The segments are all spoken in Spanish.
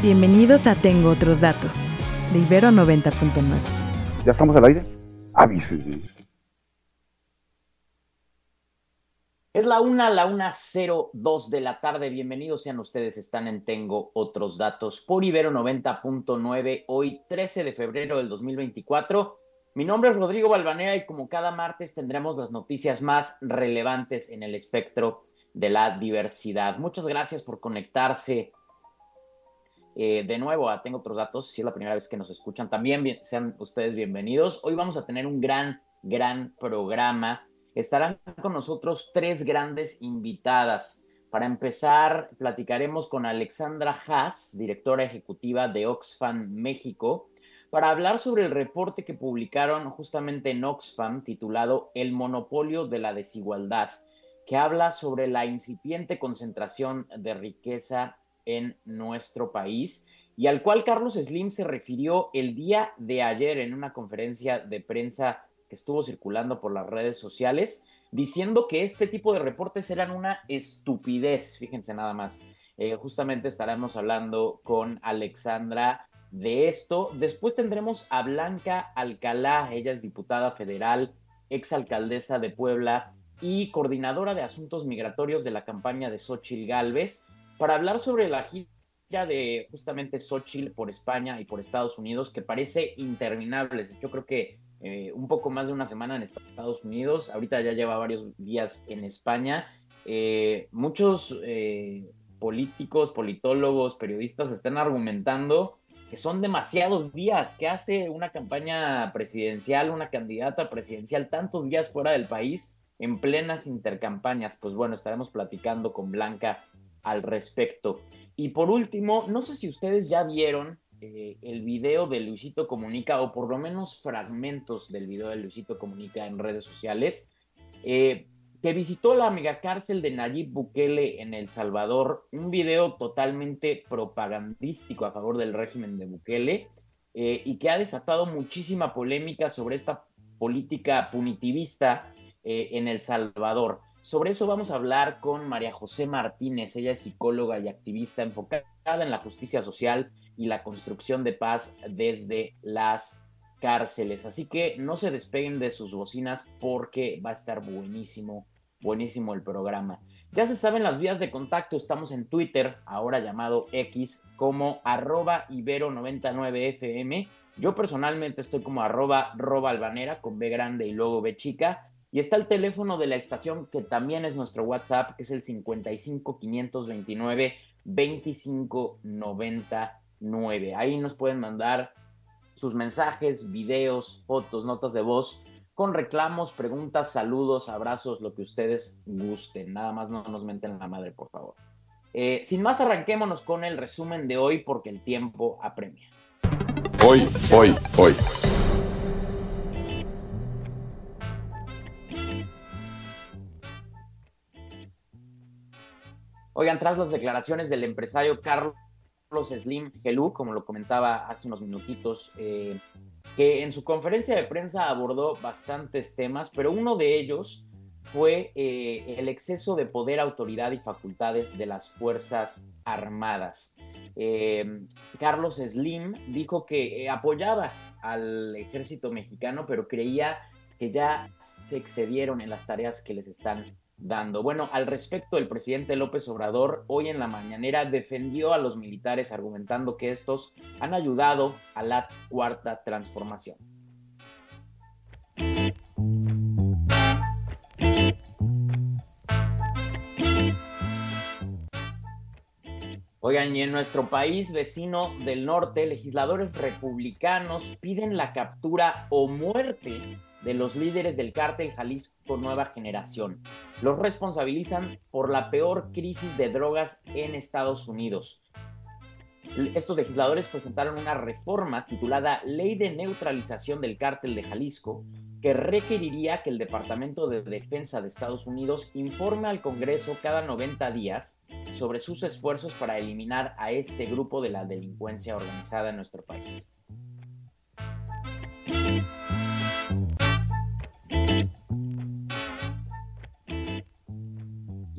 Bienvenidos a Tengo Otros Datos, de Ibero 90.9. ¿Ya estamos al aire? Avísenme. Es la una, la una cero dos de la tarde. Bienvenidos sean ustedes. Están en Tengo Otros Datos por Ibero 90.9. Hoy 13 de febrero del 2024. Mi nombre es Rodrigo Balvanera y como cada martes tendremos las noticias más relevantes en el espectro de la diversidad. Muchas gracias por conectarse eh, de nuevo a Tengo Otros Datos. Si es la primera vez que nos escuchan, también sean ustedes bienvenidos. Hoy vamos a tener un gran, gran programa. Estarán con nosotros tres grandes invitadas. Para empezar, platicaremos con Alexandra Haas, directora ejecutiva de Oxfam México, para hablar sobre el reporte que publicaron justamente en Oxfam titulado El monopolio de la desigualdad que habla sobre la incipiente concentración de riqueza en nuestro país y al cual Carlos Slim se refirió el día de ayer en una conferencia de prensa que estuvo circulando por las redes sociales, diciendo que este tipo de reportes eran una estupidez, fíjense nada más. Eh, justamente estaremos hablando con Alexandra de esto. Después tendremos a Blanca Alcalá, ella es diputada federal, exalcaldesa de Puebla y coordinadora de asuntos migratorios de la campaña de Xochil Galvez, para hablar sobre la gira de justamente Xochil por España y por Estados Unidos, que parece interminable. Yo creo que eh, un poco más de una semana en Estados Unidos, ahorita ya lleva varios días en España. Eh, muchos eh, políticos, politólogos, periodistas están argumentando que son demasiados días, que hace una campaña presidencial, una candidata presidencial tantos días fuera del país en plenas intercampañas. Pues bueno, estaremos platicando con Blanca al respecto. Y por último, no sé si ustedes ya vieron eh, el video de Luisito Comunica, o por lo menos fragmentos del video de Luisito Comunica en redes sociales, eh, que visitó la megacárcel de Nayib Bukele en El Salvador, un video totalmente propagandístico a favor del régimen de Bukele, eh, y que ha desatado muchísima polémica sobre esta política punitivista eh, en El Salvador. Sobre eso vamos a hablar con María José Martínez. Ella es psicóloga y activista enfocada en la justicia social y la construcción de paz desde las cárceles. Así que no se despeguen de sus bocinas porque va a estar buenísimo, buenísimo el programa. Ya se saben las vías de contacto, estamos en Twitter, ahora llamado X, como arroba ibero99fm. Yo personalmente estoy como arroba robalbanera con B grande y luego B chica. Y está el teléfono de la estación, que también es nuestro WhatsApp, que es el 55 529 2599. Ahí nos pueden mandar sus mensajes, videos, fotos, notas de voz, con reclamos, preguntas, saludos, abrazos, lo que ustedes gusten. Nada más no nos menten la madre, por favor. Eh, sin más, arranquémonos con el resumen de hoy, porque el tiempo apremia. Hoy, hoy, hoy. Oigan, tras las declaraciones del empresario Carlos Slim Gelú, como lo comentaba hace unos minutitos, eh, que en su conferencia de prensa abordó bastantes temas, pero uno de ellos fue eh, el exceso de poder, autoridad y facultades de las Fuerzas Armadas. Eh, Carlos Slim dijo que apoyaba al ejército mexicano, pero creía que ya se excedieron en las tareas que les están dando. Bueno, al respecto, el presidente López Obrador hoy en la mañanera defendió a los militares argumentando que estos han ayudado a la cuarta transformación. Oigan, y en nuestro país vecino del norte, legisladores republicanos piden la captura o muerte de los líderes del cártel Jalisco Nueva Generación. Los responsabilizan por la peor crisis de drogas en Estados Unidos. Estos legisladores presentaron una reforma titulada Ley de Neutralización del Cártel de Jalisco, que requeriría que el Departamento de Defensa de Estados Unidos informe al Congreso cada 90 días sobre sus esfuerzos para eliminar a este grupo de la delincuencia organizada en nuestro país.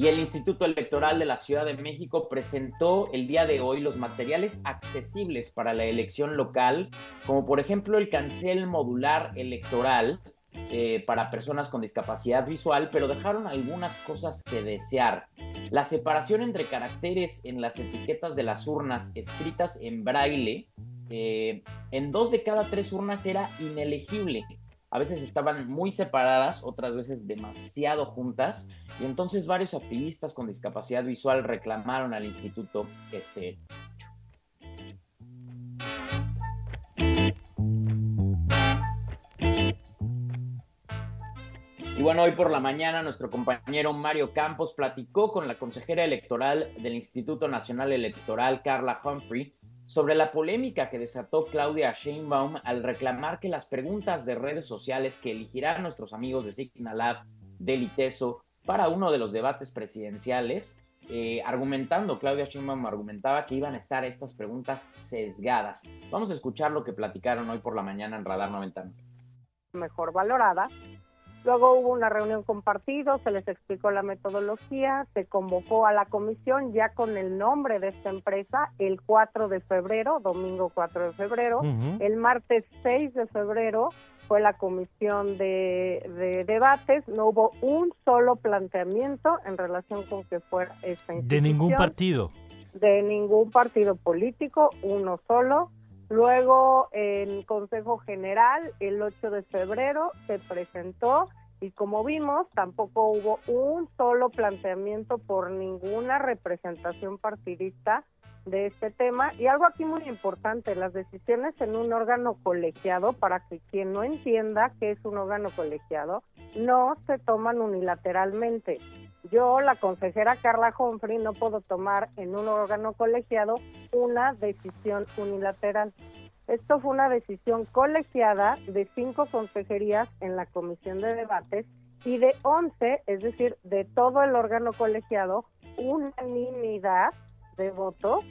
Y el Instituto Electoral de la Ciudad de México presentó el día de hoy los materiales accesibles para la elección local, como por ejemplo el cancel modular electoral eh, para personas con discapacidad visual, pero dejaron algunas cosas que desear. La separación entre caracteres en las etiquetas de las urnas escritas en braille, eh, en dos de cada tres urnas era inelegible a veces estaban muy separadas, otras veces demasiado juntas, y entonces varios activistas con discapacidad visual reclamaron al instituto este Y bueno, hoy por la mañana nuestro compañero Mario Campos platicó con la consejera electoral del Instituto Nacional Electoral, Carla Humphrey, sobre la polémica que desató Claudia Sheinbaum al reclamar que las preguntas de redes sociales que elegirán nuestros amigos de Signalab, del ITESO, para uno de los debates presidenciales, eh, argumentando, Claudia Sheinbaum argumentaba que iban a estar estas preguntas sesgadas. Vamos a escuchar lo que platicaron hoy por la mañana en Radar 90. Mejor valorada Luego hubo una reunión con partidos, se les explicó la metodología, se convocó a la comisión ya con el nombre de esta empresa el 4 de febrero, domingo 4 de febrero. El martes 6 de febrero fue la comisión de, debates, no hubo un solo planteamiento en relación con que fuera esta institución. De ningún partido. De ningún partido político, uno solo. Luego, en Consejo General, el 8 de febrero, se presentó y como vimos, tampoco hubo un solo planteamiento por ninguna representación partidista de este tema. Y algo aquí muy importante, las decisiones en un órgano colegiado, para que quien no entienda qué es un órgano colegiado, no se toman unilateralmente. Yo, la consejera Carla Humphrey, no puedo tomar en un órgano colegiado una decisión unilateral. Esto fue una decisión colegiada de cinco consejerías en la comisión de debates y de once, es decir, de todo el órgano colegiado, unanimidad de votos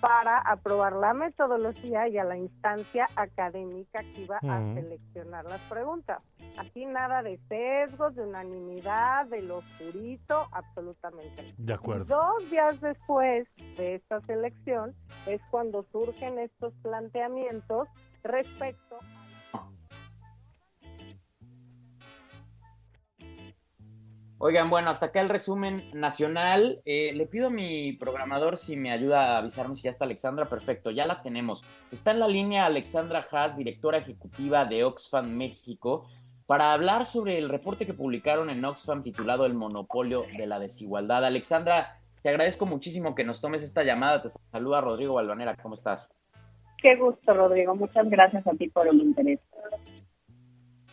para aprobar la metodología y a la instancia académica que iba a seleccionar las preguntas. Aquí nada de sesgos, de unanimidad, de lo oscurito, absolutamente. De acuerdo. Dos días después de esta selección es cuando surgen estos planteamientos respecto a Oigan, bueno, hasta acá el resumen nacional. Eh, le pido a mi programador si me ayuda a avisarme si ya está Alexandra. Perfecto, ya la tenemos. Está en la línea Alexandra Haas, directora ejecutiva de Oxfam México, para hablar sobre el reporte que publicaron en Oxfam titulado El monopolio de la desigualdad. Alexandra, te agradezco muchísimo que nos tomes esta llamada. Te saluda Rodrigo Balvanera. ¿Cómo estás? Qué gusto, Rodrigo. Muchas gracias a ti por el interés.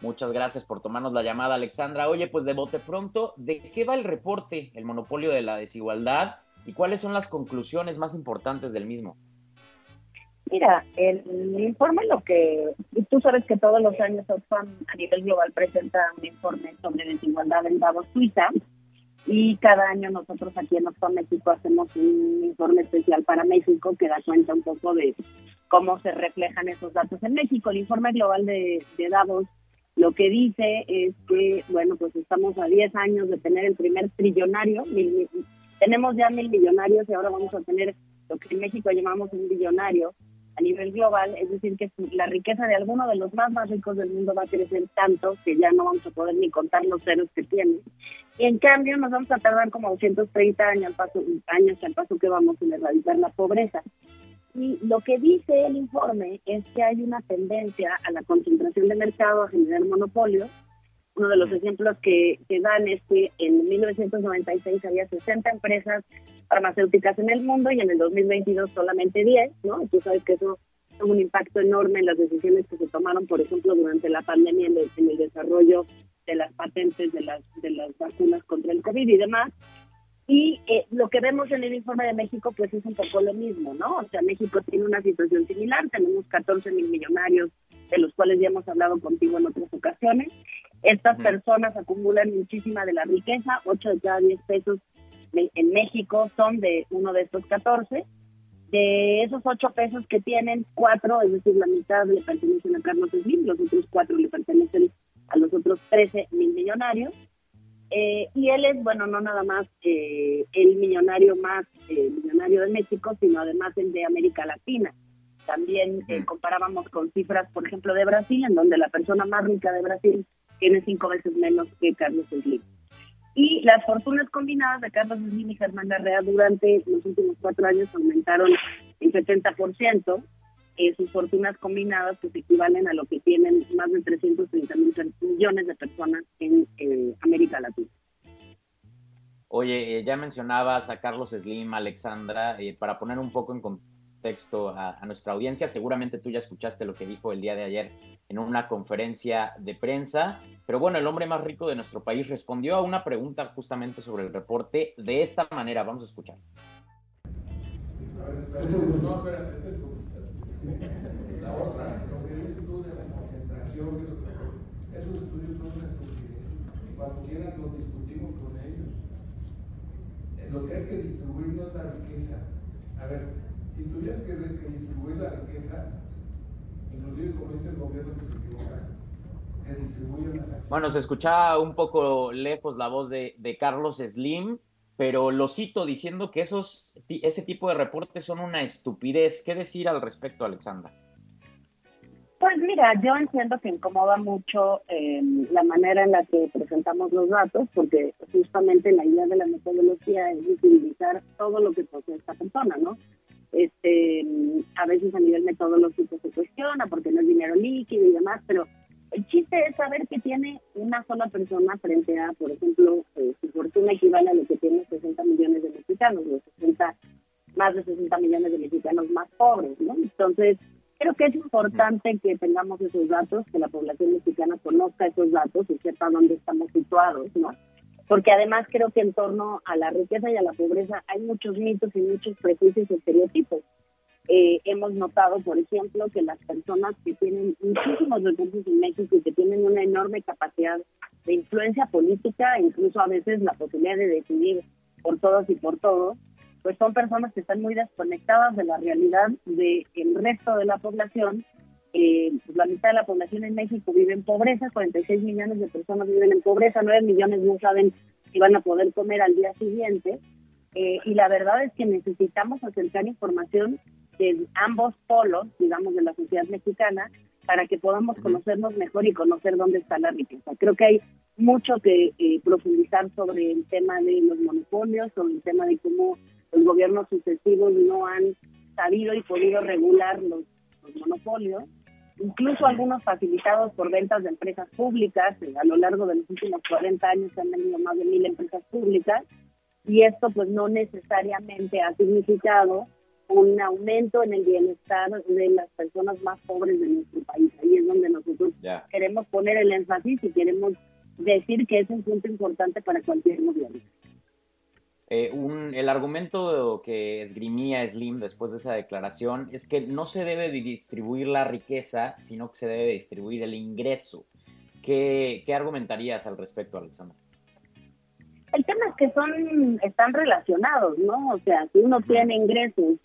Muchas gracias por tomarnos la llamada, Alexandra. Oye, pues de bote pronto, ¿de qué va el reporte, el monopolio de la desigualdad, y cuáles son las conclusiones más importantes del mismo? Mira, el informe lo que tú sabes que todos los años Oxfam a nivel global presenta un informe sobre desigualdad en Davos, Suiza, y cada año nosotros aquí en Oxfam México hacemos un informe especial para México que da cuenta un poco de cómo se reflejan esos datos en México. El informe global de, de lo que dice es que, bueno, pues estamos a 10 años de tener el primer trillonario, tenemos ya mil millonarios y ahora vamos a tener lo que en México llamamos un billonario a nivel global, es decir, que la riqueza de alguno de los más ricos del mundo va a crecer tanto que ya no vamos a poder ni contar los ceros que tiene. Y en cambio nos vamos a tardar como 230 años al paso, años al paso que vamos en erradicar la pobreza. Y lo que dice el informe es que hay una tendencia a la concentración de mercado, a generar monopolios. Uno de los ejemplos que, que dan es que en 1996 había 60 empresas farmacéuticas en el mundo y en el 2022 solamente 10, ¿no? Y tú sabes que eso tuvo un impacto enorme en las decisiones que se tomaron, por ejemplo, durante la pandemia en el, en el desarrollo de las patentes de las, de las vacunas contra el COVID y demás. Y eh, lo que vemos en el informe de México, pues es un poco lo mismo, ¿no? O sea, México tiene una situación similar, tenemos 14 mil millonarios, de los cuales ya hemos hablado contigo en otras ocasiones. Estas personas acumulan muchísima de la riqueza, 8 de cada 10 pesos en México son de uno de estos 14. De esos 8 pesos que tienen, 4, es decir, la mitad le pertenecen a Carlos Slim, los otros 4 le pertenecen a los otros 13 mil millonarios. Eh, y él es, bueno, no nada más eh, el millonario más eh, millonario de México, sino además el de América Latina. También comparábamos con cifras, por ejemplo, de Brasil, en donde la persona más rica de Brasil tiene cinco veces menos que Carlos Slim. Y las fortunas combinadas de Carlos Slim y Germán Larrea durante los últimos cuatro años aumentaron en 70%. Eh, sus fortunas combinadas pues equivalen a lo que tienen más de 330 mil millones de personas en eh, América Latina. Oye, eh, ya mencionabas a Carlos Slim, Alexandra, para poner un poco en contexto a, a, nuestra audiencia, seguramente tú ya escuchaste lo que dijo el día de ayer en una conferencia de prensa, pero bueno, el hombre más rico de nuestro país respondió a una pregunta justamente sobre el reporte de esta manera, vamos a escuchar. La otra, lo que dices tú de la concentración, esos estudios son una estupidez. Y cuando quieran los discutimos con ellos. Lo que hay que distribuir no es la riqueza. A ver, si tuvieras que, distribuir la riqueza, inclusive como dice gobierno que se equivoca, que distribuyen la Bueno, se escuchaba un poco lejos la voz de, de Carlos Slim pero lo cito diciendo que esos, ese tipo de reportes son una estupidez. ¿Qué decir al respecto, Alexandra? Pues mira, yo entiendo que incomoda mucho eh, la manera en la que presentamos los datos, porque justamente la idea de la metodología es utilizar todo lo que posee esta persona, ¿no? Este, a veces a nivel metodológico se cuestiona porque no es dinero líquido y demás, pero el chiste es saber que tiene una sola persona frente a, por ejemplo, eh, su fortuna equivale a lo que tiene 60 millones de mexicanos, los 60, más de 60 millones de mexicanos más pobres, ¿no? Entonces, creo que es importante que tengamos esos datos, que la población mexicana conozca esos datos y sepa dónde estamos situados, ¿no? Porque además creo que en torno a la riqueza y a la pobreza hay muchos mitos y muchos prejuicios y estereotipos. Eh, hemos notado, por ejemplo, que las personas que tienen muchísimos recursos en México y que tienen una enorme capacidad de influencia política, incluso a veces la posibilidad de decidir por todos y por todos, pues son personas que están muy desconectadas de la realidad del resto de la población. Eh, pues la mitad de la población en México vive en pobreza, 46 millones de personas viven en pobreza, 9 millones no saben si van a poder comer al día siguiente. Eh, y la verdad es que necesitamos acercar información de ambos polos, digamos, de la sociedad mexicana, para que podamos conocernos mejor y conocer dónde está la riqueza. Creo que hay mucho que eh, profundizar sobre el tema de los monopolios, sobre el tema de cómo los gobiernos sucesivos no han sabido y podido regular los, monopolios, incluso algunos facilitados por ventas de empresas públicas. Eh, a lo largo de los últimos 40 años se han venido más de mil empresas públicas y esto pues no necesariamente ha significado un aumento en el bienestar de las personas más pobres de nuestro país. Ahí es donde nosotros queremos poner el énfasis y queremos decir que es un punto importante para cualquier gobierno. Eh, el argumento que esgrimía Slim después de esa declaración es que no se debe distribuir la riqueza, sino que se debe distribuir el ingreso. ¿Qué, qué argumentarías al respecto, Alexandra? El tema es que son están relacionados, ¿no? O sea, si uno tiene ingresos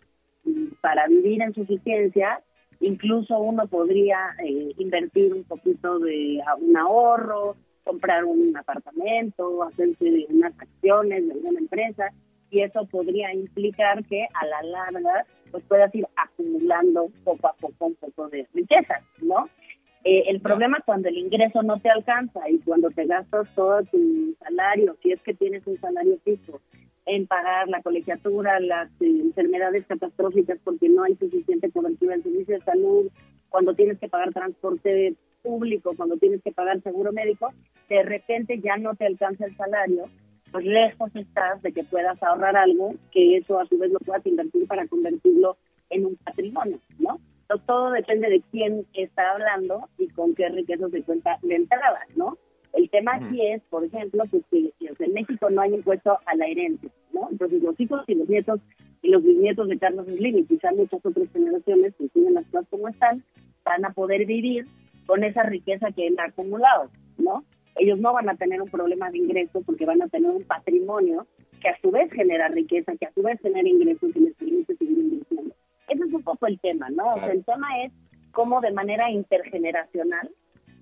para vivir en suficiencia, incluso uno podría eh, invertir un poquito de un ahorro, comprar un apartamento, hacerse unas acciones de alguna empresa, y eso podría implicar que a la larga pues puedas ir acumulando poco a poco un poco de riqueza, ¿no? Eh, el problema cuando el ingreso no te alcanza y cuando te gastas todo tu salario, si es que tienes un salario fijo, en pagar la colegiatura, las eh, enfermedades catastróficas porque no hay suficiente cobertura del servicio de salud, cuando tienes que pagar transporte público, cuando tienes que pagar seguro médico, de repente ya no te alcanza el salario, pues lejos estás de que puedas ahorrar algo, que eso a su vez lo puedas invertir para convertirlo en un patrimonio, ¿no? Entonces, todo depende de quién está hablando y con qué riqueza se cuenta de entrada, ¿no? El tema aquí es, por ejemplo, pues que, en México no hay impuesto a la herencia, ¿no? Entonces los hijos y los nietos y los bisnietos de Carlos Slim y quizás muchas otras generaciones que siguen las cosas como están, van a poder vivir con esa riqueza que han acumulado, ¿no? Ellos no van a tener un problema de ingreso porque van a tener un patrimonio que a su vez genera riqueza, que a su vez genera ingresos que les permite seguir invirtiendo. Ese es un poco el tema, ¿no? O sea, el tema es cómo de manera intergeneracional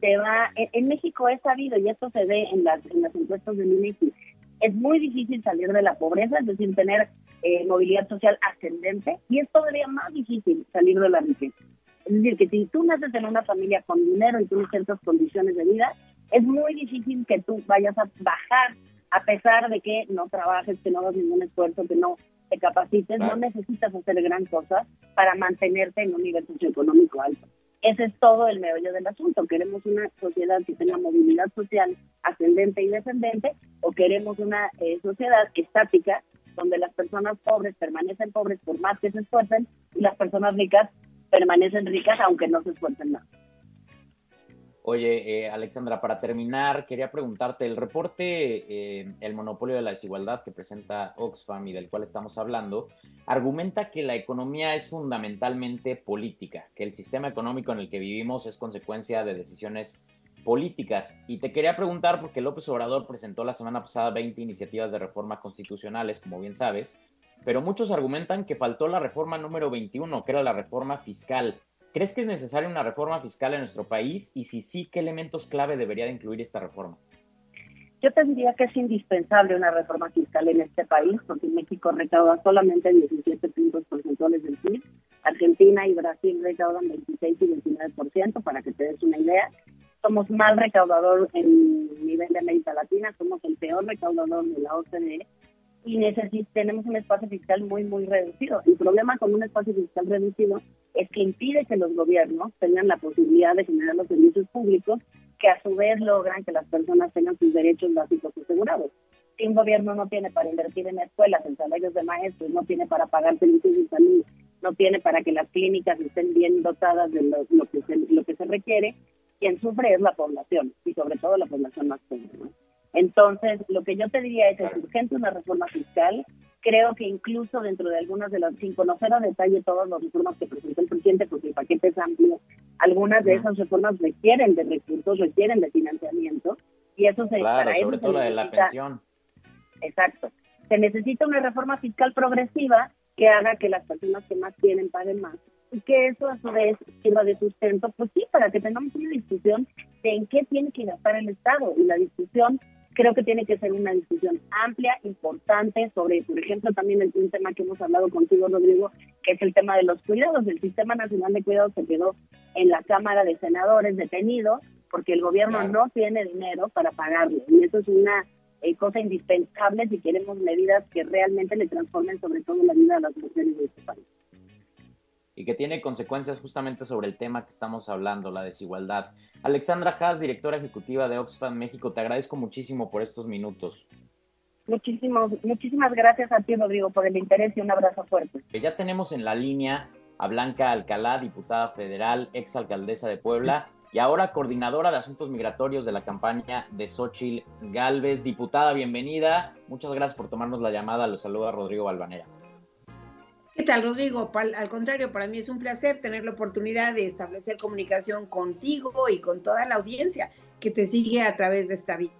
se va, en, México es sabido, y esto se ve en las, en las encuestas del INEGI, es muy difícil salir de la pobreza, es decir, tener eh, movilidad social ascendente, y es todavía más difícil salir de la riqueza. Es decir, que si tú naces en una familia con dinero y tienes ciertas condiciones de vida, es muy difícil que tú vayas a bajar a pesar de que no trabajes, que no hagas ningún esfuerzo, que no te capacites, no necesitas hacer gran cosa para mantenerte en un nivel socioeconómico alto. Ese es todo el meollo del asunto. ¿Queremos una sociedad que tenga movilidad social ascendente y descendente o queremos una eh, sociedad estática donde las personas pobres permanecen pobres por más que se esfuercen y las personas ricas permanecen ricas aunque no se esfuercen más? Oye, eh, Alexandra, para terminar, quería preguntarte, el reporte eh, El monopolio de la desigualdad que presenta Oxfam y del cual estamos hablando, argumenta que la economía es fundamentalmente política, que el sistema económico en el que vivimos es consecuencia de decisiones políticas. Y te quería preguntar, porque López Obrador presentó la semana pasada 20 iniciativas de reforma constitucionales, como bien sabes, pero muchos argumentan que faltó la reforma número 21, que era la reforma fiscal. ¿Crees que es necesaria una reforma fiscal en nuestro país? Y si sí, ¿qué elementos clave debería de incluir esta reforma? Yo te diría que es indispensable una reforma fiscal en este país, porque México recauda solamente 17 puntos porcentuales del PIB, Argentina y Brasil recaudan 26 y 29%, para que te des una idea. Somos mal recaudador en nivel de América Latina, somos el peor recaudador de la OCDE y tenemos un espacio fiscal muy, muy reducido. El problema con un espacio fiscal reducido es que impide que los gobiernos tengan la posibilidad de generar los servicios públicos que a su vez logran que las personas tengan sus derechos básicos asegurados. Si un gobierno no tiene para invertir en escuelas, en salarios de maestros, no tiene para pagar servicios de salud, no tiene para que las clínicas estén bien dotadas de lo, que, se, lo que se requiere, quien sufre es la población y sobre todo la población más pobre. Entonces, lo que yo te diría es, es urgente una reforma fiscal. Creo que incluso dentro de algunas de las, sin conocer a detalle todas las reformas que presentó el presidente, porque el paquete es amplio, algunas de esas reformas requieren de recursos, requieren de financiamiento, y eso se... Claro, sobre todo la de la pensión. Exacto. Se necesita una reforma fiscal progresiva que haga que las personas que más tienen paguen más y que eso a su vez sirva de sustento, pues sí, para que tengamos una discusión de en qué tiene que gastar el Estado y la discusión creo que tiene que ser una discusión amplia, importante, sobre, por ejemplo, también el, un tema que hemos hablado contigo, Rodrigo, que es el tema de los cuidados. El Sistema Nacional de Cuidados se quedó en la Cámara de Senadores detenido porque el gobierno no tiene dinero para pagarlo. Y eso es una eh, cosa indispensable si queremos medidas que realmente le transformen sobre todo la vida de las mujeres de este país y que tiene consecuencias justamente sobre el tema que estamos hablando, la desigualdad. Alexandra Haas, directora ejecutiva de Oxfam México, te agradezco muchísimo por estos minutos. Muchísimas, muchísimas gracias a ti, Rodrigo, por el interés y un abrazo fuerte. Ya tenemos en la línea a Blanca Alcalá, diputada federal, exalcaldesa de Puebla y ahora coordinadora de asuntos migratorios de la campaña de Xochil Galvez. Diputada, bienvenida. Muchas gracias por tomarnos la llamada. Los saluda Rodrigo Balvanera. ¿Qué tal, Rodrigo? Al contrario, para mí es un placer tener la oportunidad de establecer comunicación contigo y con toda la audiencia que te sigue a través de esta vía.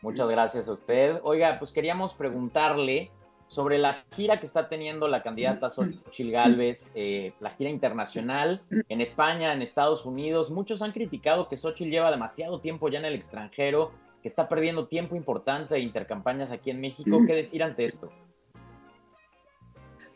Muchas gracias a usted. Oiga, pues queríamos preguntarle sobre la gira que está teniendo la candidata Xochitl Galvez, eh, la gira internacional en España, en Estados Unidos. Muchos han criticado que Xochitl lleva demasiado tiempo ya en el extranjero, que está perdiendo tiempo importante de intercampañas aquí en México. ¿Qué decir ante esto?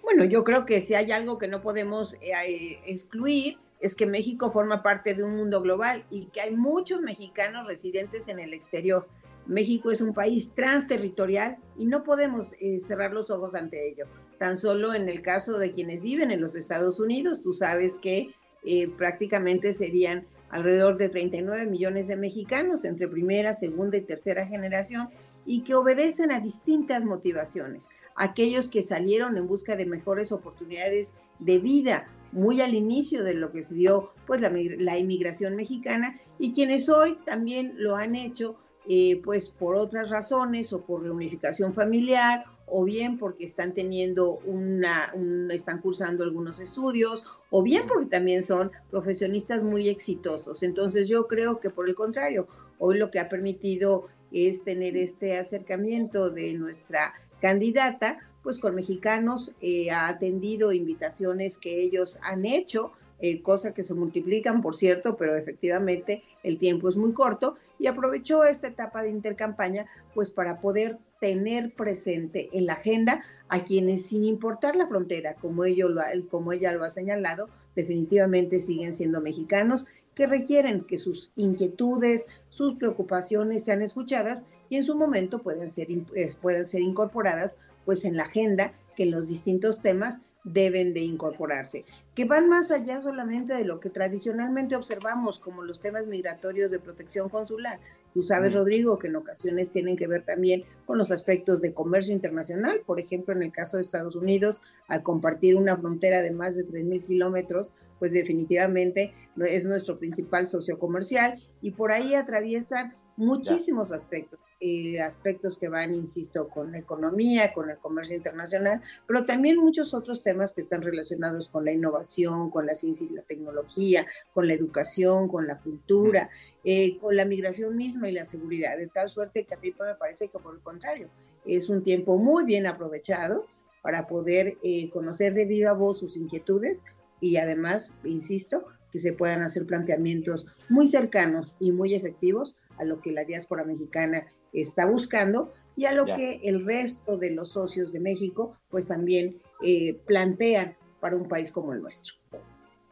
Bueno, yo creo que si hay algo que no podemos eh, excluir es que México forma parte de un mundo global y que hay muchos mexicanos residentes en el exterior. México es un país transterritorial y no podemos eh, cerrar los ojos ante ello. Tan solo en el caso de quienes viven en los Estados Unidos, tú sabes que eh, prácticamente serían alrededor de 39 millones de mexicanos entre primera, segunda y tercera generación y que obedecen a distintas motivaciones aquellos que salieron en busca de mejores oportunidades de vida, muy al inicio de lo que se dio pues la, la inmigración mexicana y quienes hoy también lo han hecho eh, pues por otras razones o por reunificación familiar o bien porque están teniendo una, están cursando algunos estudios, o bien porque también son profesionistas muy exitosos. Entonces yo creo que por el contrario, hoy lo que ha permitido es tener este acercamiento de nuestra candidata, pues con mexicanos, eh, ha atendido invitaciones que ellos han hecho, eh, cosa que se multiplican, por cierto, pero efectivamente el tiempo es muy corto y aprovechó esta etapa de intercampaña pues para poder tener presente en la agenda a quienes sin importar la frontera, como, ello como ella lo ha señalado, definitivamente siguen siendo mexicanos que requieren que sus inquietudes, sus preocupaciones sean escuchadas y en su momento pueden ser, eh, pueden ser incorporadas pues en la agenda que en los distintos temas deben de incorporarse, que van más allá solamente de lo que tradicionalmente observamos como los temas migratorios de protección consular. Tú sabes, Rodrigo, que en ocasiones tienen que ver también con los aspectos de comercio internacional, por ejemplo, en el caso de Estados Unidos, al compartir una frontera de más de 3.000 kilómetros, pues definitivamente es nuestro principal socio comercial y por ahí atraviesan muchísimos aspectos, eh, aspectos que van, insisto, con la economía, con el comercio internacional, pero también muchos otros temas que están relacionados con la innovación, con la ciencia y la tecnología, con la educación, con la cultura, eh, con la migración misma y la seguridad, de tal suerte que a mí me parece que por el contrario, es un tiempo muy bien aprovechado para poder eh, conocer de viva voz sus inquietudes y además, insisto, que se puedan hacer planteamientos muy cercanos y muy efectivos a lo que la diáspora mexicana está buscando y a lo que el resto de los socios de México pues también eh, plantean para un país como el nuestro.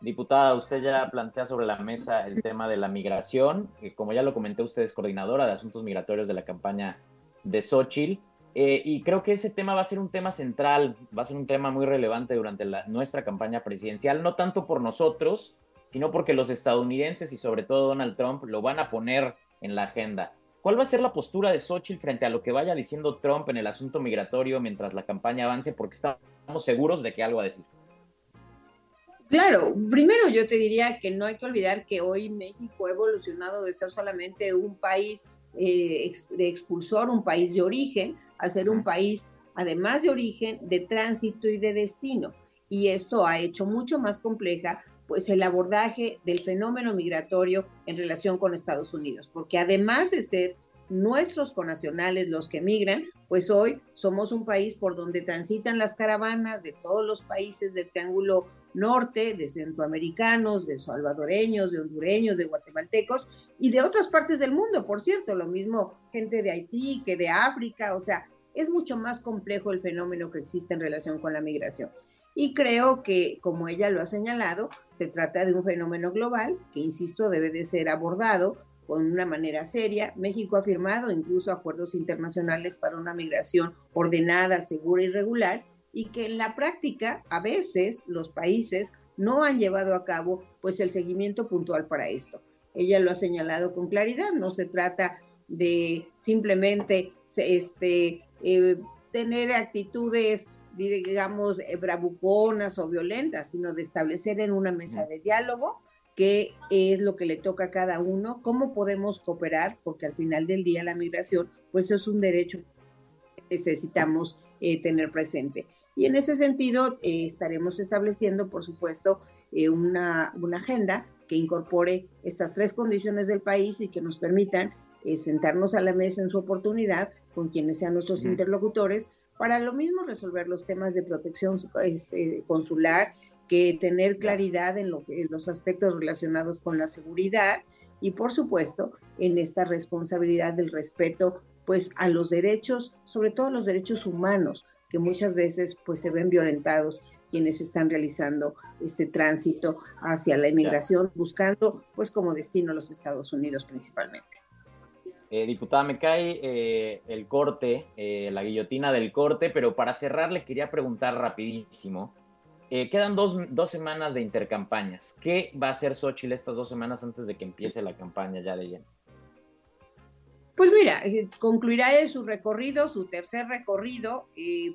Diputada, usted ya plantea sobre la mesa el tema de la migración, como ya lo comenté, usted es coordinadora de asuntos migratorios de la campaña de Xochitl, eh, y creo que ese tema va a ser un tema central, va a ser un tema muy relevante durante nuestra campaña presidencial, no tanto por nosotros, sino porque los estadounidenses y sobre todo Donald Trump lo van a poner en la agenda. ¿Cuál va a ser la postura de Xochitl frente a lo que vaya diciendo Trump en el asunto migratorio mientras la campaña avance? Porque estamos seguros de que algo va a decir. Claro, primero yo te diría que no hay que olvidar que hoy México ha evolucionado de ser solamente un país eh, de expulsor, un país de origen, a ser un país, además de origen, de tránsito y de destino. Y esto ha hecho mucho más compleja pues el abordaje del fenómeno migratorio en relación con Estados Unidos, porque además de ser nuestros conacionales los que migran, pues hoy somos un país por donde transitan las caravanas de todos los países del Triángulo Norte, de centroamericanos, de salvadoreños, de hondureños, de guatemaltecos y de otras partes del mundo, por cierto, lo mismo gente de Haití que de África, o sea, es mucho más complejo el fenómeno que existe en relación con la migración. Y creo que, como ella lo ha señalado, se trata de un fenómeno global que, insisto, debe de ser abordado con una manera seria. México ha firmado incluso acuerdos internacionales para una migración ordenada, segura y regular, y que en la práctica a veces los países no han llevado a cabo pues el seguimiento puntual para esto. Ella lo ha señalado con claridad, no se trata de simplemente este, eh, tener actitudes digamos, eh, bravuconas o violentas, sino de establecer en una mesa de diálogo qué es lo que le toca a cada uno, cómo podemos cooperar, porque al final del día la migración, pues es un derecho que necesitamos eh, tener presente. Y en ese sentido eh, estaremos estableciendo, por supuesto, una, una, agenda que incorpore estas tres condiciones del país y que nos permitan sentarnos a la mesa en su oportunidad con quienes sean nuestros interlocutores para lo mismo resolver los temas de protección este, consular, que tener claridad en, lo, los aspectos relacionados con la seguridad y por supuesto en esta responsabilidad del respeto pues a los derechos, sobre todo los derechos humanos, que muchas veces pues se ven violentados quienes están realizando este tránsito hacia la inmigración, buscando pues como destino los Estados Unidos principalmente. Eh, diputada, me cae eh, el corte, eh, la guillotina del corte, pero para cerrar le quería preguntar rapidísimo. quedan dos, semanas de intercampañas. ¿Qué va a hacer Xochitl estas dos semanas antes de que empiece la campaña ya de lleno? Pues mira, concluirá su recorrido, su tercer recorrido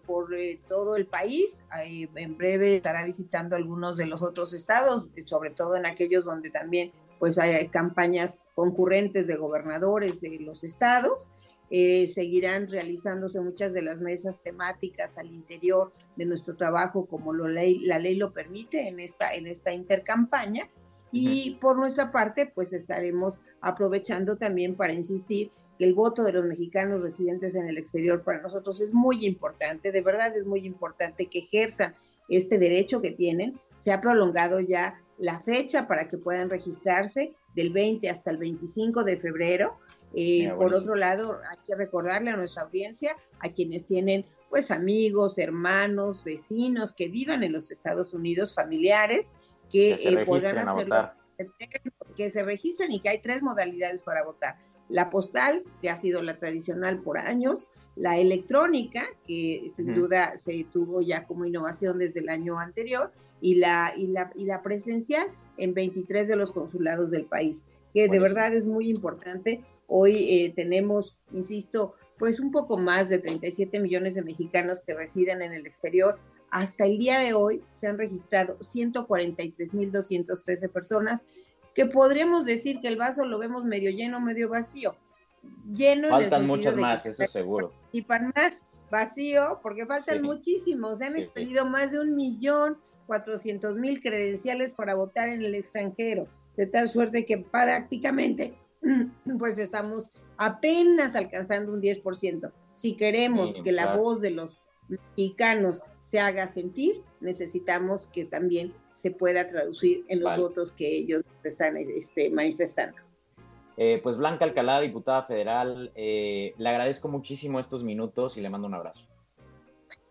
por todo el país. en breve estará visitando algunos de los otros estados, sobre todo en aquellos donde también pues hay campañas concurrentes de gobernadores de los estados. seguirán realizándose muchas de las mesas temáticas al interior de nuestro trabajo, como lo ley, la ley lo permite en esta, en esta intercampaña. Y por nuestra parte, pues estaremos aprovechando también para insistir que el voto de los mexicanos residentes en el exterior para nosotros es muy importante, de verdad es muy importante que ejerzan este derecho que tienen. Se ha prolongado ya la fecha para que puedan registrarse del 20 hasta el 25 de febrero. Eh, por otro lado, hay que recordarle a nuestra audiencia, a quienes tienen pues amigos, hermanos, vecinos que vivan en los Estados Unidos, familiares, que, eh, podrán hacerlo, que se registren y que hay tres modalidades para votar. La postal, que ha sido la tradicional por años, la electrónica, que sin duda se tuvo ya como innovación desde el año anterior, y la, y la, y la presencial en 23 de los consulados del país, que de verdad es muy importante. Hoy eh, tenemos, insisto, pues un poco más de 37 millones de mexicanos que residen en el exterior. Hasta el día de hoy se han registrado 143.213 personas que podríamos decir que el vaso lo vemos medio lleno, medio vacío. Lleno faltan muchas más, eso seguro. Y para más vacío, porque faltan muchísimos. Se han expedido más de un millón cuatrocientos mil credenciales para votar en el extranjero, de tal suerte que prácticamente pues estamos apenas alcanzando un 10%. Si queremos que la voz de los mexicanos se haga sentir, necesitamos que también se pueda traducir en los votos que ellos están este, manifestando. Eh, pues Blanca Alcalá, diputada federal, eh, le agradezco muchísimo estos minutos y le mando un abrazo.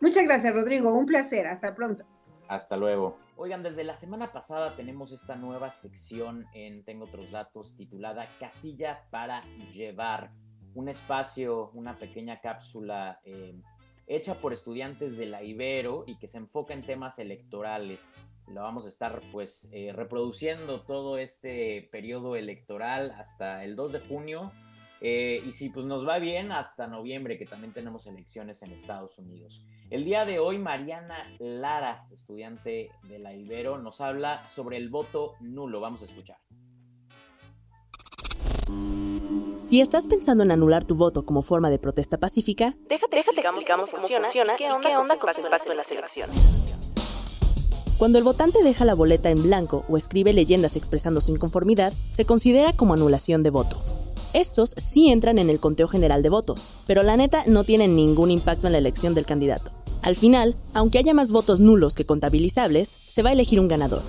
Muchas gracias, Rodrigo. Un placer. Hasta pronto. Hasta luego. Oigan, desde la semana pasada tenemos esta nueva sección en Tengo otros datos titulada Casilla para llevar. Un espacio, una pequeña cápsula eh, hecha por estudiantes de la Ibero y que se enfoca en temas electorales. Lo vamos a estar pues eh, reproduciendo todo este periodo electoral hasta el 2 de junio eh, y si pues nos va bien hasta noviembre que también tenemos elecciones en Estados Unidos. El día de hoy Mariana Lara, estudiante de la Ibero, nos habla sobre el voto nulo. Vamos a escuchar. Si estás pensando en anular tu voto como forma de protesta pacífica, déjate, déjate cómo, funciona, qué onda, con, su impacto en las elecciones. Cuando el votante deja la boleta en blanco o escribe leyendas expresando su inconformidad, se considera como anulación de voto. Estos sí entran en el conteo general de votos, pero la neta no tienen ningún impacto en la elección del candidato. Al final, aunque haya más votos nulos que contabilizables, se va a elegir un ganador.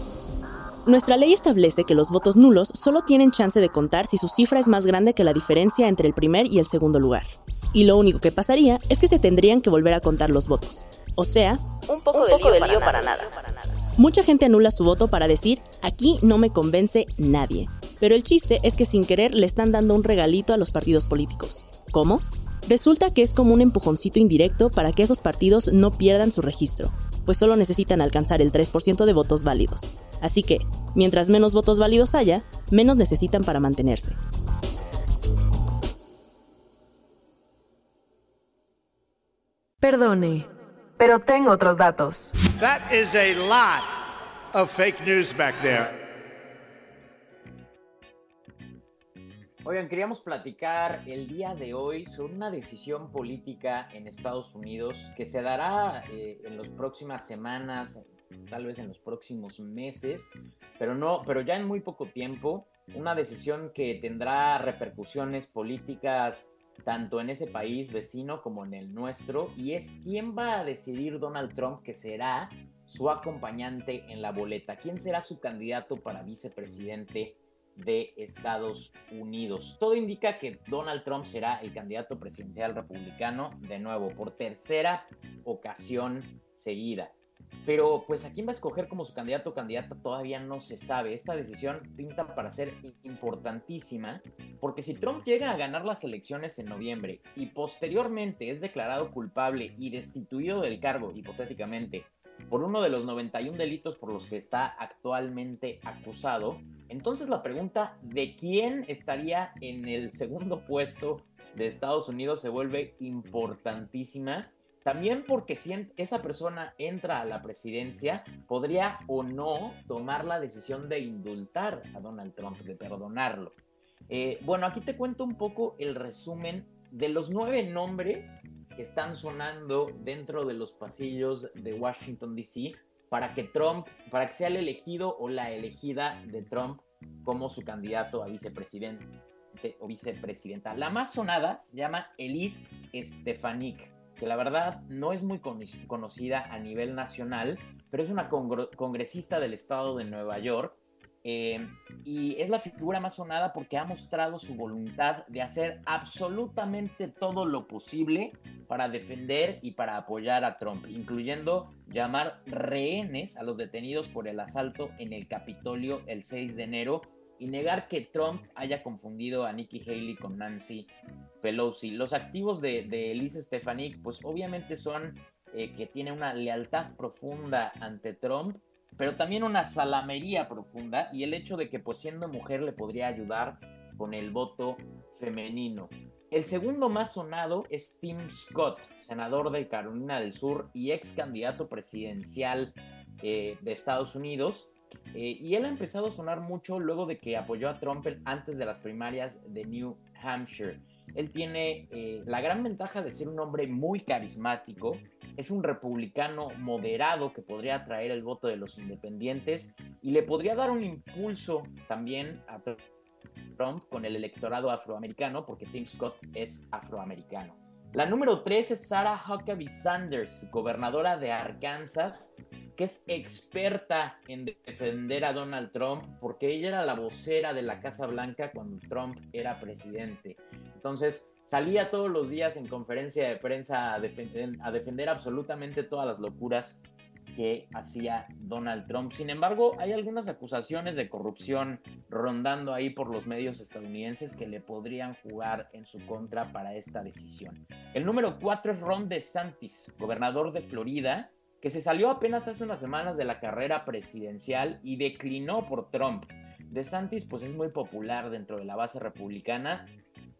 Nuestra ley establece que los votos nulos solo tienen chance de contar si su cifra es más grande que la diferencia entre el primer y el segundo lugar. Y lo único que pasaría es que se tendrían que volver a contar los votos. O sea, un poco, de, lío, para, nada. Mucha gente anula su voto para decir, aquí no me convence nadie. Pero el chiste es que sin querer le están dando un regalito a los partidos políticos. ¿Cómo? Resulta que es como un empujoncito indirecto para que esos partidos no pierdan su registro, pues solo necesitan alcanzar el 3% de votos válidos. Así que, mientras menos votos válidos haya, menos necesitan para mantenerse. Perdone, pero tengo otros datos. That is a lot of fake news back there. Oigan, queríamos platicar el día de hoy sobre una decisión política en Estados Unidos que se dará eh, en las próximas semanas, tal vez en los próximos meses, pero no, pero ya en muy poco tiempo, una decisión que tendrá repercusiones políticas tanto en ese país vecino como en el nuestro, y es quién va a decidir Donald Trump que será su acompañante en la boleta, quién será su candidato para vicepresidente de Estados Unidos. Todo indica que Donald Trump será el candidato presidencial republicano de nuevo por tercera ocasión seguida. Pero pues a quién va a escoger como su candidato o candidata todavía no se sabe. Esta decisión pinta para ser importantísima porque si Trump llega a ganar las elecciones en noviembre y posteriormente es declarado culpable y destituido del cargo, hipotéticamente, por uno de los 91 delitos por los que está actualmente acusado, entonces la pregunta de quién estaría en el segundo puesto de Estados Unidos se vuelve importantísima. También porque si esa persona entra a la presidencia, podría o no tomar la decisión de indultar a Donald Trump, de perdonarlo. Eh, bueno, aquí te cuento un poco el resumen de los nueve nombres que están sonando dentro de los pasillos de Washington, D.C. para que Trump, para que sea el elegido o la elegida de Trump como su candidato a vicepresidente o vicepresidenta. La más sonada se llama Elise Stefanik, que la verdad no es muy conocida a nivel nacional, pero es una congresista del estado de Nueva York eh, y es la figura más sonada porque ha mostrado su voluntad de hacer absolutamente todo lo posible para defender y para apoyar a Trump, incluyendo llamar rehenes a los detenidos por el asalto en el Capitolio el 6 de enero y negar que Trump haya confundido a Nikki Haley con Nancy Pelosi. Los activos de, Elise Stefanik, pues obviamente son eh, que tiene una lealtad profunda ante Trump pero también una salamería profunda y el hecho de que pues siendo mujer le podría ayudar con el voto femenino. El segundo más sonado es Tim Scott, senador de Carolina del Sur y ex candidato presidencial eh, de Estados Unidos. Eh, y él ha empezado a sonar mucho luego de que apoyó a Trump antes de las primarias de New Hampshire. Él tiene eh, la gran ventaja de ser un hombre muy carismático, es un republicano moderado que podría atraer el voto de los independientes y le podría dar un impulso también a Trump con el electorado afroamericano, porque Tim Scott es afroamericano. La número 3 es Sarah Huckabee Sanders, gobernadora de Arkansas, que es experta en defender a Donald Trump porque ella era la vocera de la Casa Blanca cuando Trump era presidente. Entonces salía todos los días en conferencia de prensa a defender, absolutamente todas las locuras que hacía Donald Trump. Sin embargo, hay algunas acusaciones de corrupción rondando ahí por los medios estadounidenses que le podrían jugar en su contra para esta decisión. El número 4 es Ron DeSantis, gobernador de Florida, que se salió apenas hace unas semanas de la carrera presidencial y declinó por Trump. DeSantis pues es muy popular dentro de la base republicana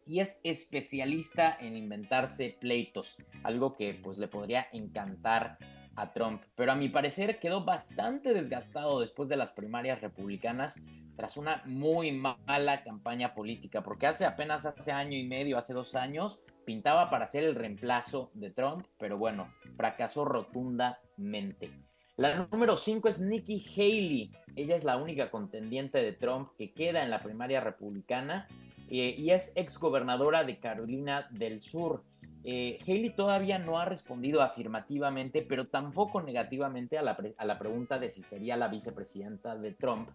y es especialista en inventarse pleitos, algo que pues le podría encantar a Trump, pero a mi parecer quedó bastante desgastado después de las primarias republicanas tras una muy mala campaña política, porque hace apenas hace año y medio, hace dos años, pintaba para ser el reemplazo de Trump, pero bueno, fracasó rotundamente. La número 5 es Nikki Haley. Ella es la única contendiente de Trump que queda en la primaria republicana eh, y es exgobernadora de Carolina del Sur. Eh, Haley todavía no ha respondido afirmativamente, pero tampoco negativamente a la, a la pregunta de si sería la vicepresidenta de Trump.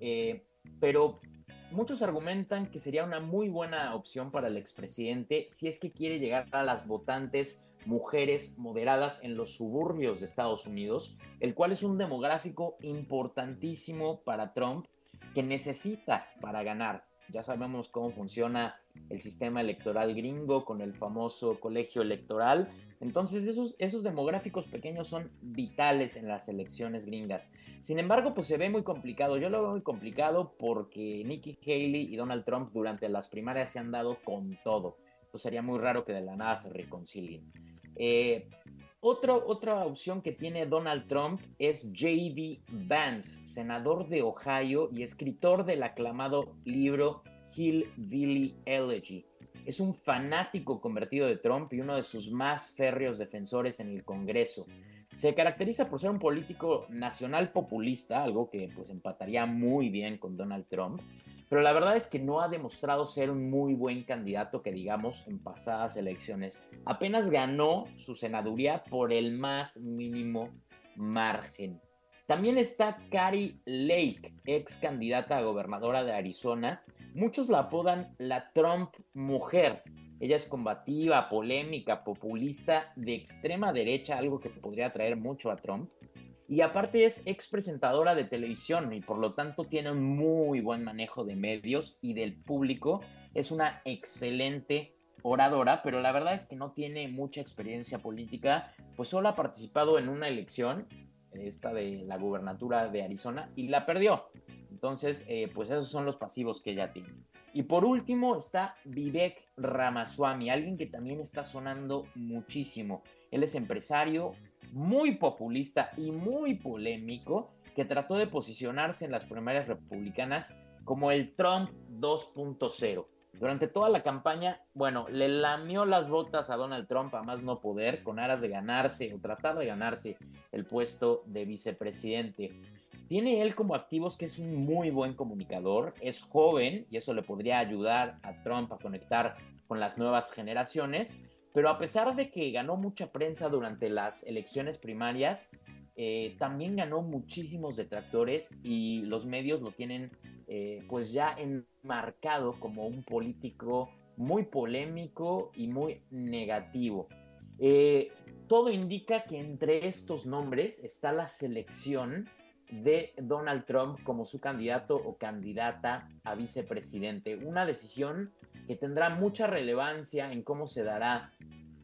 Eh, pero muchos argumentan que sería una muy buena opción para el expresidente si es que quiere llegar a las votantes mujeres moderadas en los suburbios de Estados Unidos, el cual es un demográfico importantísimo para Trump que necesita para ganar. Ya sabemos cómo funciona el sistema electoral gringo con el famoso colegio electoral. Entonces esos, esos demográficos pequeños son vitales en las elecciones gringas. Sin embargo, pues se ve muy complicado. Yo lo veo muy complicado porque Nikki Haley y Donald Trump durante las primarias se han dado con todo. Pues sería muy raro que de la nada se reconcilien. Eh, otra opción que tiene Donald Trump es J.D. Vance, senador de Ohio y escritor del aclamado libro Hillbilly Elegy. Es un fanático convertido de Trump y uno de sus más férreos defensores en el Congreso. Se caracteriza por ser un político nacional populista, algo que pues empataría muy bien con Donald Trump, pero la verdad es que no ha demostrado ser un muy buen candidato que digamos en pasadas elecciones. Apenas ganó su senaduría por el más mínimo margen. También está Carrie Lake, ex candidata a gobernadora de Arizona. Muchos la apodan la Trump mujer. Ella es combativa, polémica, populista, de extrema derecha, algo que podría atraer mucho a Trump. Y aparte es ex presentadora de televisión y por lo tanto tiene un muy buen manejo de medios y del público. Es una excelente oradora, pero la verdad es que no tiene mucha experiencia política, pues solo ha participado en una elección, esta de la gubernatura de Arizona, y la perdió. Entonces, eh, pues esos son los pasivos que ella tiene. Y por último está Vivek Ramaswamy, alguien que también está sonando muchísimo. Él es empresario, muy populista y muy polémico, que trató de posicionarse en las primarias republicanas como el Trump 2.0. Durante toda la campaña, bueno, le lamió las botas a Donald Trump a más no poder, con aras de ganarse o tratar de ganarse el puesto de vicepresidente. Tiene él como activos que es un muy buen comunicador, es joven y eso le podría ayudar a Trump a conectar con las nuevas generaciones, pero a pesar de que ganó mucha prensa durante las elecciones primarias, eh, también ganó muchísimos detractores y los medios lo tienen eh, pues ya enmarcado como un político muy polémico y muy negativo. Eh, todo indica que entre estos nombres está la selección de Donald Trump como su candidato o candidata a vicepresidente. Una decisión que tendrá mucha relevancia en cómo se dará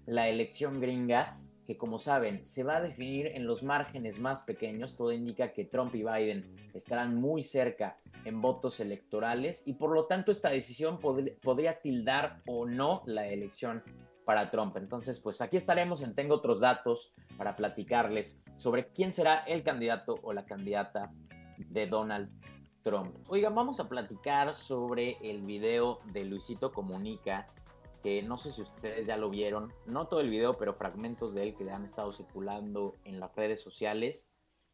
la elección gringa que como saben se va a definir en los márgenes más pequeños. Todo indica que Trump y Biden estarán muy cerca en votos electorales y por lo tanto esta decisión podría tildar o no la elección para Trump. Entonces, pues aquí estaremos en Tengo otros datos para platicarles sobre quién será el candidato o la candidata de Donald Trump. Oigan, vamos a platicar sobre el video de Luisito Comunica que no sé si ustedes ya lo vieron, no todo el video, pero fragmentos de él que han estado circulando en las redes sociales.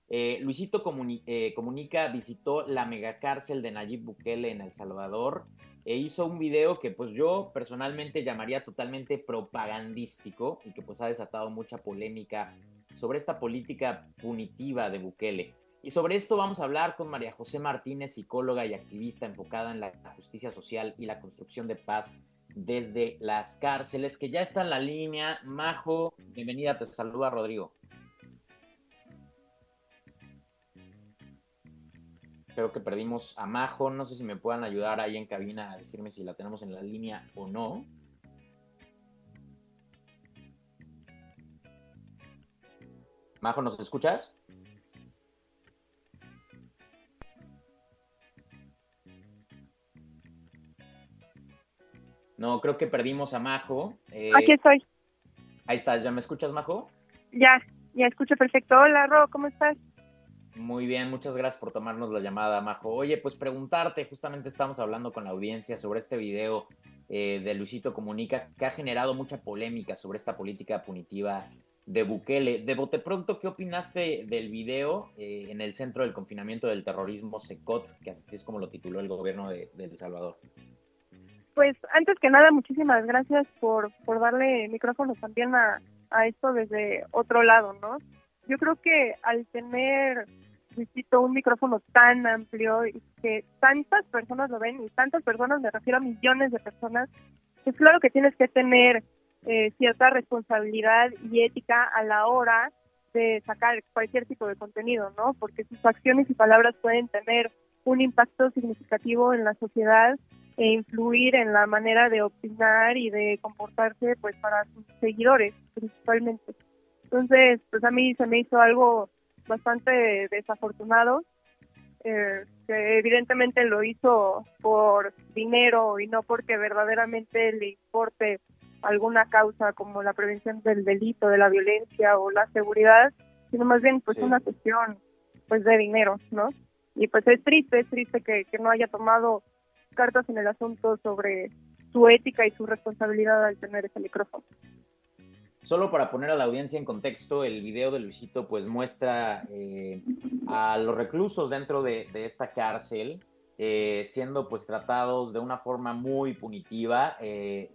Eh, Luisito eh, Comunica visitó la megacárcel de Nayib Bukele en El Salvador e hizo un video que pues yo personalmente llamaría totalmente propagandístico y que pues ha desatado mucha polémica sobre esta política punitiva de Bukele. Y sobre esto vamos a hablar con María José Martínez, psicóloga y activista enfocada en la justicia social y la construcción de paz desde las cárceles, que ya está en la línea. Majo, bienvenida, te saluda Rodrigo. Creo que perdimos a Majo, no sé si me puedan ayudar ahí en cabina a decirme si la tenemos en la línea o no. Majo, ¿nos escuchas? No, creo que perdimos a Majo. Eh, Aquí estoy. Ahí estás, ¿ya me escuchas, Majo? Ya, ya escucho perfecto. Hola, Ro, ¿cómo estás? Muy bien, muchas gracias por tomarnos la llamada, Majo. Oye, pues preguntarte, justamente estamos hablando con la audiencia sobre este video eh, de Luisito Comunica que ha generado mucha polémica sobre esta política punitiva de Bukele. De bote pronto, ¿qué opinaste del video eh, en el centro del confinamiento del terrorismo SECOT, que así es como lo tituló el gobierno de, de El Salvador? Pues antes que nada, muchísimas gracias por, por darle micrófono también a, a esto desde otro lado, ¿no? Yo creo que al tener, visito un micrófono tan amplio y que tantas personas lo ven, y tantas personas, me refiero a millones de personas, es claro que tienes que tener eh, cierta responsabilidad y ética a la hora de sacar cualquier tipo de contenido, ¿no? Porque sus acciones y palabras pueden tener un impacto significativo en la sociedad e influir en la manera de opinar y de comportarse pues para sus seguidores principalmente. Entonces, pues a mí se me hizo algo bastante desafortunado, eh, que evidentemente lo hizo por dinero y no porque verdaderamente le importe alguna causa como la prevención del delito, de la violencia o la seguridad, sino más bien pues una cuestión pues de dinero, ¿no? Y pues es triste, es triste que, que no haya tomado cartas en el asunto sobre su ética y su responsabilidad al tener ese micrófono. Solo para poner a la audiencia en contexto, el video de Luisito pues muestra eh, a los reclusos dentro de, esta cárcel eh, siendo pues tratados de una forma muy punitiva. Eh,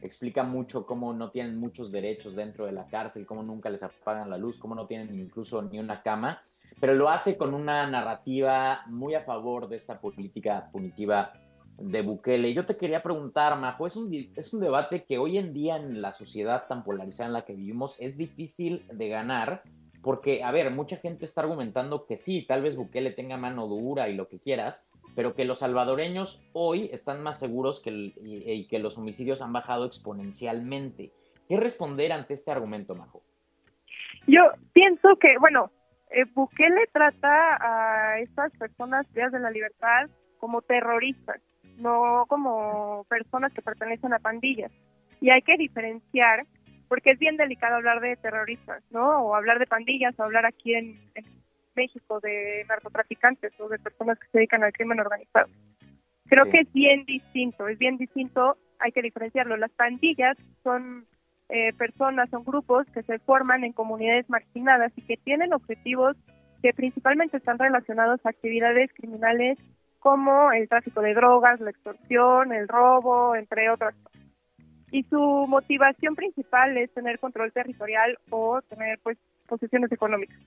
explica mucho cómo no tienen muchos derechos dentro de la cárcel, cómo nunca les apagan la luz, cómo no tienen incluso ni una cama pero lo hace con una narrativa muy a favor de esta política punitiva de Bukele. Yo te quería preguntar, Majo, es un, es un debate que hoy en día en la sociedad tan polarizada en la que vivimos es difícil de ganar, porque, a ver, mucha gente está argumentando que sí, tal vez Bukele tenga mano dura y lo que quieras, pero que los salvadoreños hoy están más seguros que y que los homicidios han bajado exponencialmente. ¿Qué responder ante este argumento, Majo? Yo pienso que, bueno, eh, Bukele trata a estas personas privadas de la libertad como terroristas. No como personas que pertenecen a pandillas. Y hay que diferenciar, porque es bien delicado hablar de terroristas, ¿no? O hablar de pandillas, o hablar aquí en, en México de narcotraficantes o de personas que se dedican al crimen organizado. Creo Sí. que es bien distinto, es bien distinto, hay que diferenciarlo. Las pandillas son eh, personas, son grupos que se forman en comunidades marginadas y que tienen objetivos que principalmente están relacionados a actividades criminales como el tráfico de drogas, la extorsión, el robo, entre otras cosas. Y su motivación principal es tener control territorial o tener pues posesiones económicas.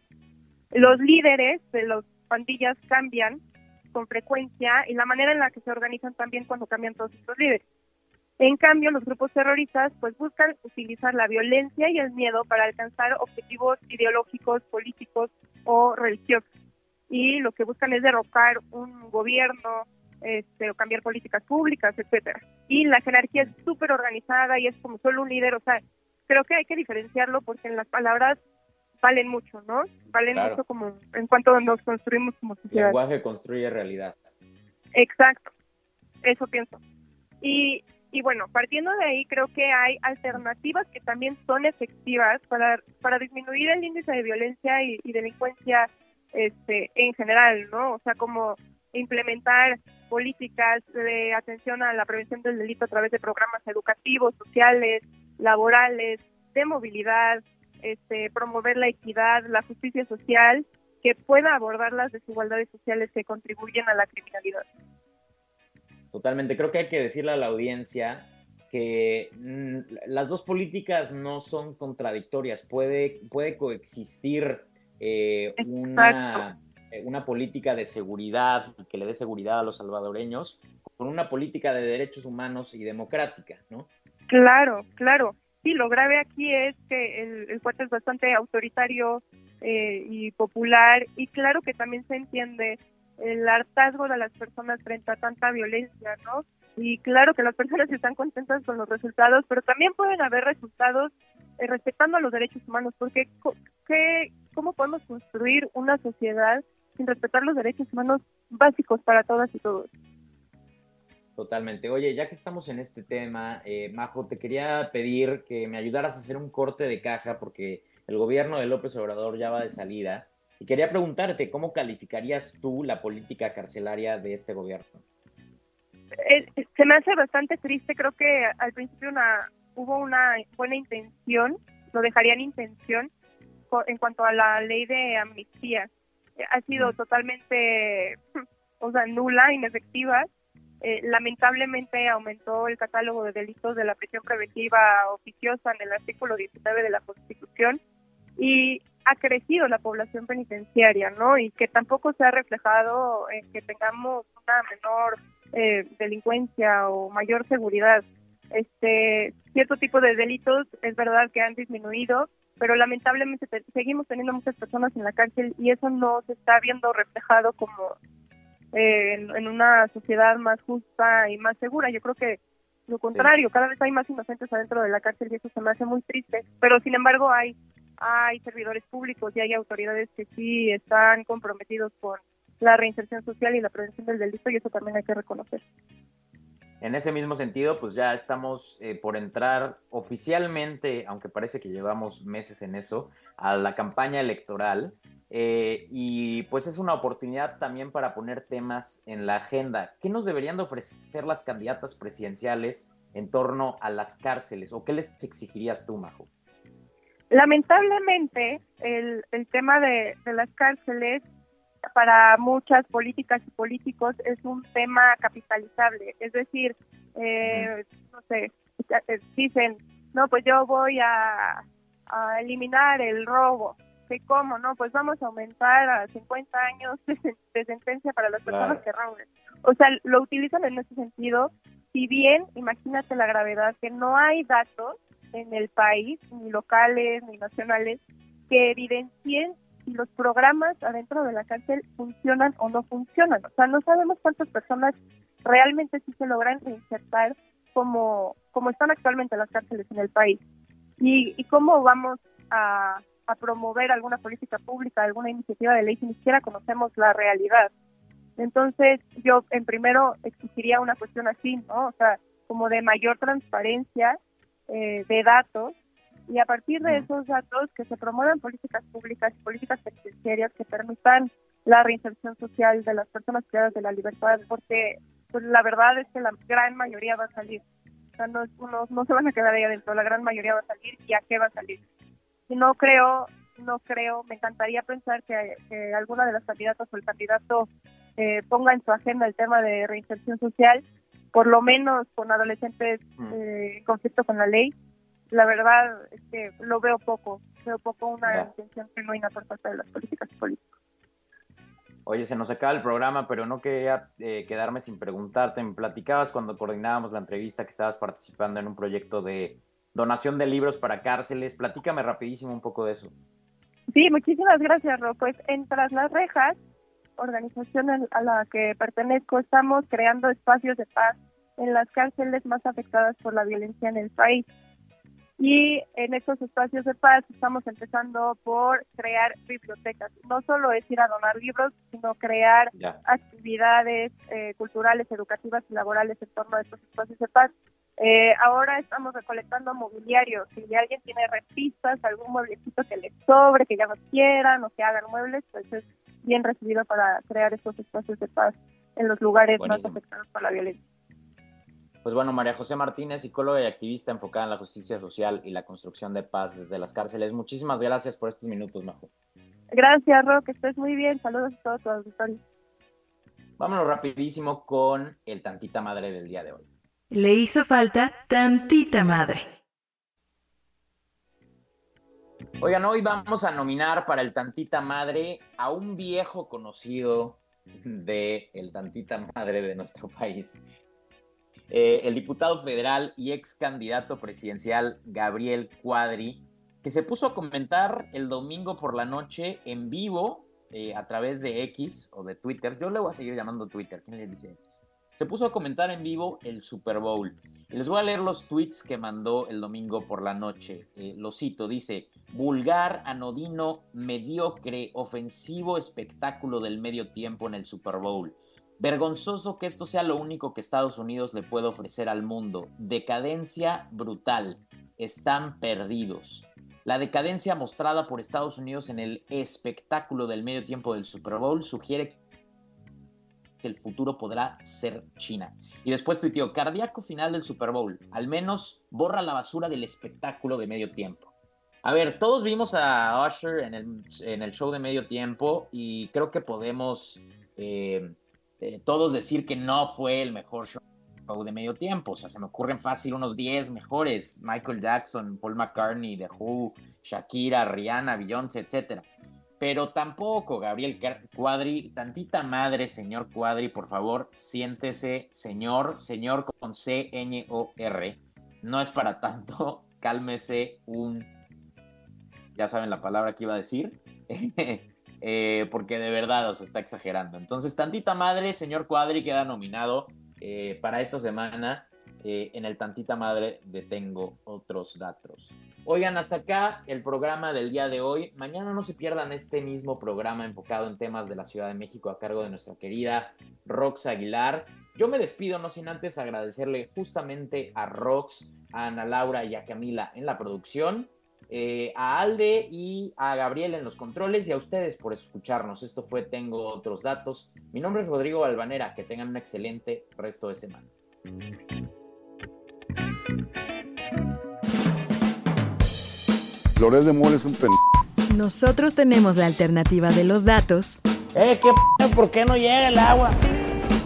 Los líderes de las pandillas cambian con frecuencia y la manera en la que se organizan también cuando cambian todos estos líderes. En cambio, los grupos terroristas pues buscan utilizar la violencia y el miedo para alcanzar objetivos ideológicos, políticos o religiosos. Y lo que buscan es derrocar un gobierno, este, o cambiar políticas públicas, etcétera. Y la jerarquía es súper organizada y es como solo un líder, o sea, creo que hay que diferenciarlo porque en las palabras valen mucho, ¿no? Valen Claro. mucho como en cuanto nos construimos como sociedad. lenguaje construye realidad. Exacto, eso pienso. Y, y bueno, partiendo de ahí, creo que hay alternativas que también son efectivas para, para disminuir el índice de violencia y, y delincuencia este, en general, ¿no? O sea, como implementar políticas de atención a la prevención del delito a través de programas educativos, sociales, laborales, de movilidad, este, promover la equidad, la justicia social, que pueda abordar las desigualdades sociales que contribuyen a la criminalidad. Totalmente. Creo que hay que decirle a la audiencia que mm, las dos políticas no son contradictorias. Puede, puede coexistir eh, una, eh, una política de seguridad que le dé seguridad a los salvadoreños con una política de derechos humanos y democrática, ¿no? Claro, claro. Sí, lo grave aquí es que el, el cuate es bastante autoritario eh, y popular y claro que también se entiende el hartazgo de las personas frente a tanta violencia, ¿no? Y claro que las personas están contentas con los resultados, pero también pueden haber resultados eh, respetando a los derechos humanos, porque ¿qué, ¿cómo podemos construir una sociedad sin respetar los derechos humanos básicos para todas y todos? Totalmente. Oye, ya que estamos en este tema, eh, Majo, te quería pedir que me ayudaras a hacer un corte de caja porque el gobierno de López Obrador ya va de salida y quería preguntarte cómo calificarías tú la política carcelaria de este gobierno. Eh, se me hace bastante triste, creo que al principio una, hubo una buena intención, lo dejaría en intención en cuanto a la ley de amnistía. Eh, Ha sido totalmente, o sea, nula, inefectiva. Eh, lamentablemente aumentó el catálogo de delitos de la prisión preventiva oficiosa en el artículo 19 de la Constitución y ha crecido la población penitenciaria, ¿no? Y que tampoco se ha reflejado en que tengamos una menor eh, delincuencia o mayor seguridad. Este cierto tipo de delitos es verdad que han disminuido, pero lamentablemente te- seguimos teniendo muchas personas en la cárcel y eso no se está viendo reflejado como eh, en, en una sociedad más justa y más segura. Yo creo que lo contrario, cada vez hay más inocentes adentro de la cárcel y eso se me hace muy triste, pero sin embargo hay hay servidores públicos y hay autoridades que sí están comprometidos con la reinserción social y la prevención del delito y eso también hay que reconocer. En ese mismo sentido, pues ya estamos eh, por entrar oficialmente, aunque parece que llevamos meses en eso, a la campaña electoral. eh, y pues es una oportunidad también para poner temas en la agenda. ¿Qué nos deberían de ofrecer las candidatas presidenciales en torno a las cárceles? ¿O qué les exigirías tú, Majo? Lamentablemente, el, tema de las cárceles para muchas políticas y políticos es un tema capitalizable. Es decir, eh, no sé, eh, dicen, no, pues yo voy a, a eliminar el robo. ¿Qué cómo? No, pues vamos a aumentar a 50 años de, sen- de sentencia para las personas Claro. que roben. O sea, lo utilizan en ese sentido. Si bien, imagínate la gravedad, que no hay datos en el país, ni locales, ni nacionales, que evidencien si los programas adentro de la cárcel funcionan o no funcionan. O sea, no sabemos cuántas personas realmente sí se logran reinsertar como, como están actualmente las cárceles en el país. Y, y cómo vamos a, a promover alguna política pública, alguna iniciativa de ley si ni siquiera conocemos la realidad. Entonces, yo en primero exigiría una cuestión así, ¿no? O sea, como de mayor transparencia eh, de datos y a partir de esos datos que se promuevan políticas públicas y políticas penitenciarias que permitan la reinserción social de las personas privadas de la libertad, porque pues la verdad es que la gran mayoría va a salir. O sea, no, no, no se van a quedar ahí adentro, la gran mayoría va a salir y a qué va a salir. Y no creo, no creo, me encantaría pensar que, que alguna de las candidatas o el candidato eh, ponga en su agenda el tema de reinserción social, por lo menos con adolescentes eh, en conflicto con la ley. La verdad es que lo veo poco, veo poco una Ya. intención genuina por parte de las políticas políticas. Oye, se nos acaba el programa, pero no quería eh, quedarme sin preguntarte. Me platicabas cuando coordinábamos la entrevista que estabas participando en un proyecto de donación de libros para cárceles. Platícame rapidísimo un poco de eso. Sí, muchísimas gracias, Ro. Pues en Tras las Rejas, organización a la que pertenezco, estamos creando espacios de paz en las cárceles más afectadas por la violencia en el país. Y en estos espacios de paz estamos empezando por crear bibliotecas. No solo es ir a donar libros, sino crear Ya. actividades eh, culturales, educativas y laborales en torno a estos espacios de paz. Eh, ahora estamos recolectando mobiliario. Si alguien tiene repistas, algún mueblecito que les sobre, que ya no quieran o que hagan muebles, pues es bien recibido para crear estos espacios de paz en los lugares más afectados por la violencia. Pues bueno, María José Martínez, psicóloga y activista enfocada en la justicia social y la construcción de paz desde las cárceles. Muchísimas gracias por estos minutos, Majo. Gracias, Ro, que estés muy bien. Saludos a todos tu auditorio. Vámonos rapidísimo con el tantita madre del día de hoy. Le hizo falta tantita madre. Oigan, hoy vamos a nominar para el Tantita Madre a un viejo conocido de el Tantita Madre de nuestro país. Eh, el diputado federal y ex candidato presidencial Gabriel Cuadri, que se puso a comentar el domingo por la noche en vivo eh, a través de X o de Twitter. Yo le voy a seguir llamando Twitter. ¿Quién le dice X? Se puso a comentar en vivo el Super Bowl. Y les voy a leer los tweets que mandó el domingo por la noche. Eh, lo cito, dice, vulgar, anodino, mediocre, ofensivo espectáculo del medio tiempo en el Super Bowl. Vergonzoso que esto sea lo único que Estados Unidos le puede ofrecer al mundo. Decadencia brutal. Están perdidos. La decadencia mostrada por Estados Unidos en el espectáculo del medio tiempo del Super Bowl sugiere que el futuro podrá ser China. Y después tuiteó, cardíaco final del Super Bowl. Al menos borra la basura del espectáculo de medio tiempo. A ver, todos vimos a Usher en el, en el show de medio tiempo y creo que podemos eh, eh, todos decir que no fue el mejor show de medio tiempo. O sea, se me ocurren fácil unos 10 mejores. Michael Jackson, Paul McCartney, The Who, Shakira, Rihanna, Beyoncé, etcétera. Pero tampoco, Gabriel Cuadri, tantita madre, señor Cuadri, por favor, siéntese, señor, señor con C-N-O-R. No es para tanto, cálmese un... Ya saben la palabra que iba a decir. eh, porque de verdad os está exagerando. Entonces, tantita madre, señor Cuadri, queda nominado eh, para esta semana eh, en el Tantita Madre de Tengo Otros Datos. Oigan, hasta acá el programa del día de hoy. Mañana no se pierdan este mismo programa enfocado en temas de la Ciudad de México a cargo de nuestra querida Rox Aguilar. Yo me despido, no sin antes agradecerle justamente a Rox, a Ana Laura y a Camila en la producción, eh, a Alde y a Gabriel en los controles y a ustedes por escucharnos. Esto fue Tengo Otros Datos. Mi nombre es Rodrigo Balvanera. Que tengan un excelente resto de semana. Flores de Mole es un pen... Nosotros tenemos la alternativa de los datos Eh, ¿qué p ¿Por qué no llega el agua?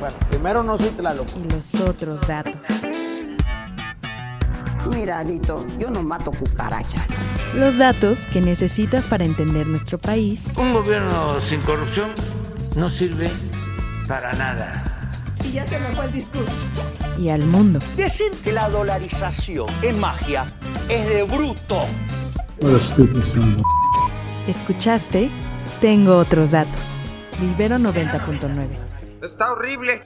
Bueno, primero no soy Tlaloc. y los otros datos. Mira, Alito, yo no mato cucarachas. Los datos que necesitas para entender nuestro país Un gobierno sin corrupción no sirve para nada. Y ya se me fue el discurso. y al mundo. Decir que la dolarización es magia es de bruto. ¿Escuchaste? Tengo otros datos. De Ibero 90.9. Está horrible.